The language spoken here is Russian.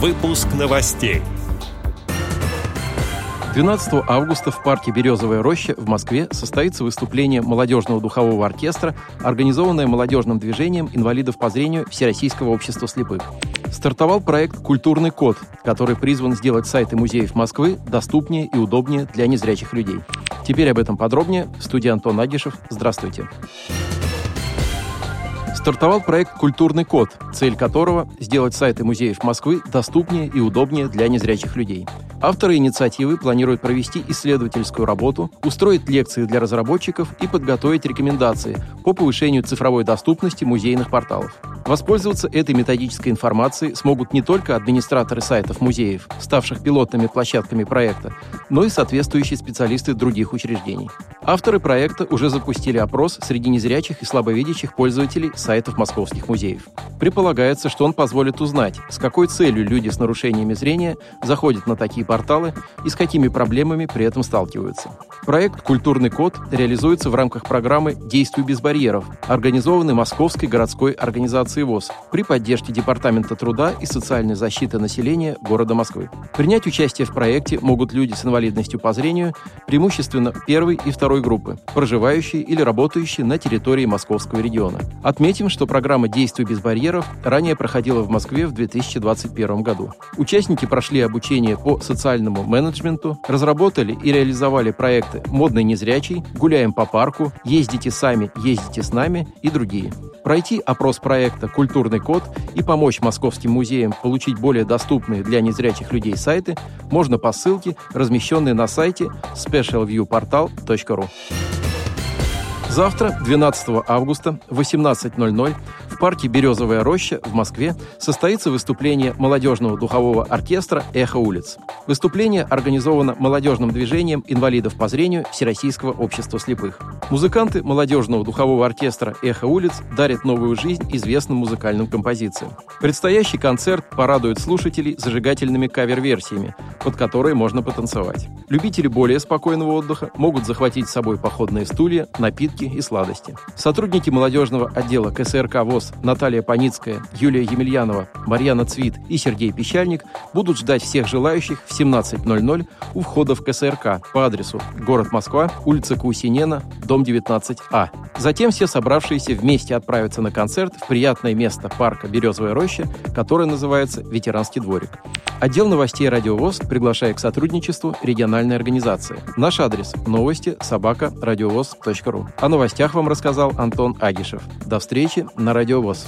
Выпуск новостей. 12 августа в парке «Березовая роща» в Москве состоится выступление молодежного духового оркестра, организованное молодежным движением инвалидов по зрению Всероссийского общества слепых. Стартовал проект «Культурный код», который призван сделать сайты музеев Москвы доступнее и удобнее для незрячих людей. Теперь об этом подробнее. В студии Антон Агишев. Здравствуйте. Стартовал проект «Культурный код», цель которого – сделать сайты музеев Москвы доступнее и удобнее для незрячих людей. Авторы инициативы планируют провести исследовательскую работу, устроить лекции для разработчиков и подготовить рекомендации по повышению цифровой доступности музейных порталов. Воспользоваться этой методической информацией смогут не только администраторы сайтов музеев, ставших пилотными площадками проекта, но и соответствующие специалисты других учреждений. Авторы проекта уже запустили опрос среди незрячих и слабовидящих пользователей сайтов московских музеев. Предполагается, что он позволит узнать, с какой целью люди с нарушениями зрения заходят на такие порталы и с какими проблемами при этом сталкиваются. Проект «Культурный код» реализуется в рамках программы «Действуй без барьеров», организованной Московской городской организацией ВОЗ при поддержке Департамента труда и социальной защиты населения города Москвы. Принять участие в проекте могут люди с инвалидностью по зрению, преимущественно первой и второй группы, проживающие или работающие на территории московского региона. Отметим, что программа «Действуй без барьеров» ранее проходила в Москве в 2021 году. Участники прошли обучение по социальному менеджменту, разработали и реализовали проекты «Модный незрячий», «Гуляем по парку», «Ездите сами, ездите с нами» и другие. Пройти опрос проекта «Культурный код» и помочь московским музеям получить более доступные для незрячих людей сайты можно по ссылке, размещенной на сайте specialviewportal.ru. Завтра, 12 августа, в 18.00 в парке «Березовая роща» в Москве состоится выступление молодежного духового оркестра «Эхо улиц». Выступление организовано молодежным движением инвалидов по зрению Всероссийского общества слепых. Музыканты молодежного духового оркестра «Эхо улиц» дарят новую жизнь известным музыкальным композициям. Предстоящий концерт порадует слушателей зажигательными кавер-версиями, под которые можно потанцевать. Любители более спокойного отдыха могут захватить с собой походные стулья, напитки и сладости. Сотрудники молодежного отдела КСРК ВОЗ Наталья Паницкая, Юлия Емельянова, Марьяна Цвит и Сергей Пещальник будут ждать всех желающих в 17.00 у входа в КСРК по адресу город Москва, улица Каусинена, дом 19А. Затем все собравшиеся вместе отправятся на концерт в приятное место парка «Березовая роща», которое называется «Ветеранский дворик». Отдел новостей «Радиовоз» приглашает к сотрудничеству региональной организации. Наш адрес – новости собака радиовоз.ру. О новостях вам рассказал Антон Агишев. До встречи на «Радиовоз».